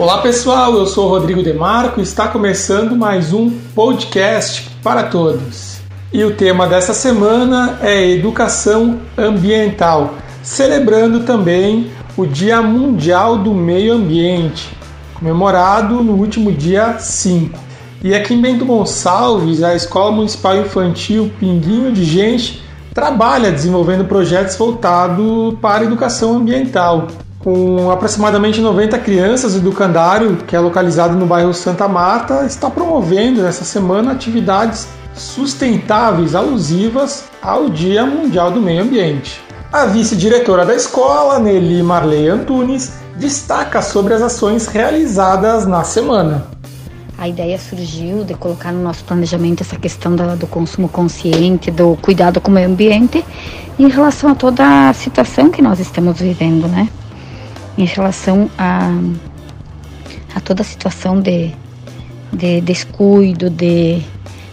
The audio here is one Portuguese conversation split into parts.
Olá pessoal, eu sou Rodrigo Demarco e está começando mais um podcast para todos. E o tema dessa semana é educação ambiental, celebrando também o Dia Mundial do Meio Ambiente, comemorado no último dia 5. E aqui em Bento Gonçalves, a Escola Municipal Infantil Pinguinho de Gente trabalha desenvolvendo projetos voltados para a educação ambiental com aproximadamente 90 crianças, o Educandário, que é localizado no bairro Santa Marta, está promovendo nessa semana atividades sustentáveis alusivas ao Dia Mundial do Meio Ambiente. A vice-diretora da escola, Nelly Marley Antunes, destaca sobre as ações realizadas na semana. A ideia surgiu de colocar no nosso planejamento essa questão do consumo consciente, do cuidado com o meio ambiente, em relação a toda a situação que nós estamos vivendo, né? Em relação a, a toda a situação de, de descuido, de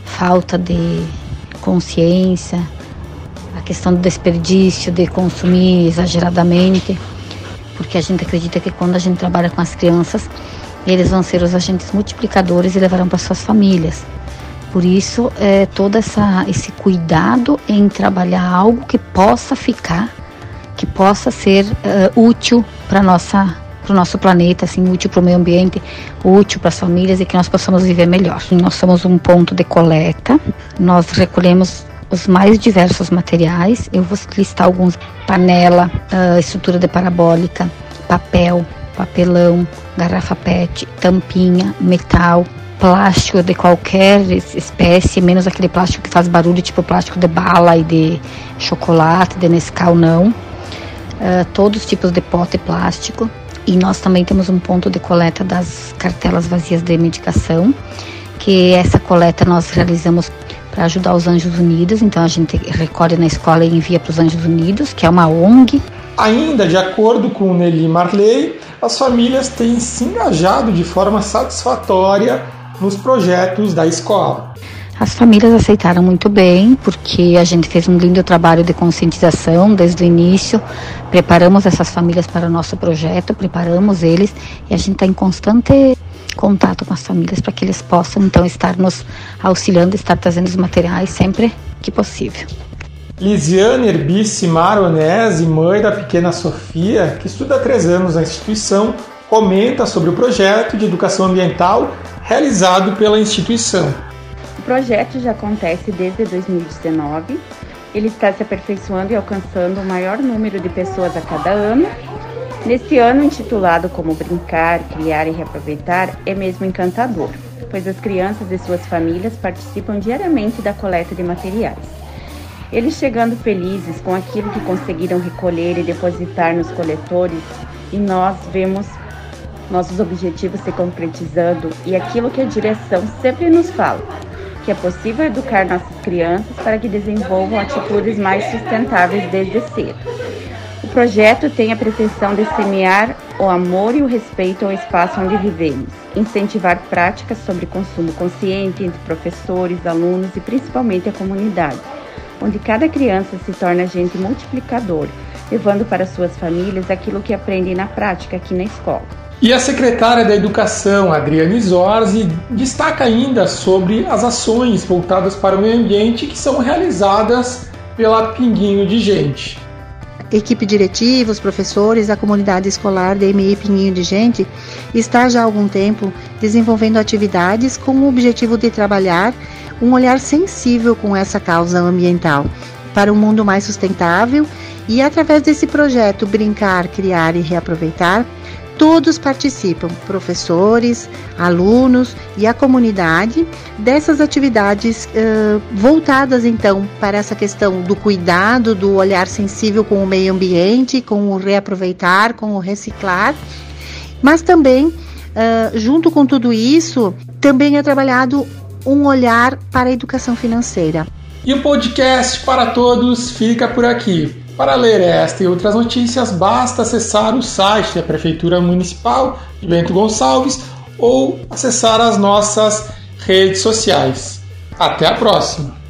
falta de consciência, a questão do desperdício, de consumir exageradamente, porque a gente acredita que quando a gente trabalha com as crianças, eles vão ser os agentes multiplicadores e levarão para suas famílias. Por isso, é, todo essa, esse cuidado em trabalhar algo que possa ficar que possa ser uh, útil para nossa para o nosso planeta, assim, útil para o meio ambiente, útil para as famílias e que nós possamos viver melhor. Nós somos um ponto de coleta, nós recolhemos os mais diversos materiais. Eu vou listar alguns: panela, uh, estrutura de parabólica, papel, papelão, garrafa PET, tampinha, metal, plástico de qualquer espécie, menos aquele plástico que faz barulho, tipo plástico de bala e de chocolate, de Nescau, não uh, todos os tipos de pote plástico. E nós também temos um ponto de coleta das cartelas vazias de medicação, que essa coleta nós realizamos para ajudar os Anjos Unidos. Então a gente recolhe na escola e envia para os Anjos Unidos, que é uma ONG. Ainda de acordo com Nelly Marley, as famílias têm se engajado de forma satisfatória nos projetos da escola. As famílias aceitaram muito bem, porque a gente fez um lindo trabalho de conscientização desde o início. Preparamos essas famílias para o nosso projeto, preparamos eles e a gente está em constante contato com as famílias para que eles possam então estar nos auxiliando, estar trazendo os materiais sempre que possível. Lisiane Herbice Maronese, mãe da pequena Sofia, que estuda há três anos na instituição, comenta sobre o projeto de educação ambiental realizado pela instituição projeto já acontece desde 2019. Ele está se aperfeiçoando e alcançando o maior número de pessoas a cada ano. Neste ano, intitulado como Brincar, Criar e Reaproveitar, é mesmo encantador, pois as crianças e suas famílias participam diariamente da coleta de materiais. Eles chegando felizes com aquilo que conseguiram recolher e depositar nos coletores, e nós vemos nossos objetivos se concretizando e aquilo que a direção sempre nos fala, que é possível educar nossas crianças para que desenvolvam atitudes mais sustentáveis desde cedo. O projeto tem a pretensão de semear o amor e o respeito ao espaço onde vivemos, incentivar práticas sobre consumo consciente entre professores, alunos e principalmente a comunidade, onde cada criança se torna agente multiplicador, levando para suas famílias aquilo que aprendem na prática aqui na escola. E a secretária da Educação, Adriane Zorzi, destaca ainda sobre as ações voltadas para o meio ambiente que são realizadas pela Pinguinho de Gente. equipe diretiva, os professores, a comunidade escolar da EMI Pinguinho de Gente está já há algum tempo desenvolvendo atividades com o objetivo de trabalhar um olhar sensível com essa causa ambiental para um mundo mais sustentável e através desse projeto Brincar, Criar e Reaproveitar, Todos participam, professores, alunos e a comunidade, dessas atividades uh, voltadas então para essa questão do cuidado, do olhar sensível com o meio ambiente, com o reaproveitar, com o reciclar, mas também, uh, junto com tudo isso, também é trabalhado um olhar para a educação financeira. E o podcast para todos fica por aqui. Para ler esta e outras notícias, basta acessar o site da Prefeitura Municipal de Bento Gonçalves ou acessar as nossas redes sociais. Até a próxima!